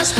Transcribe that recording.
As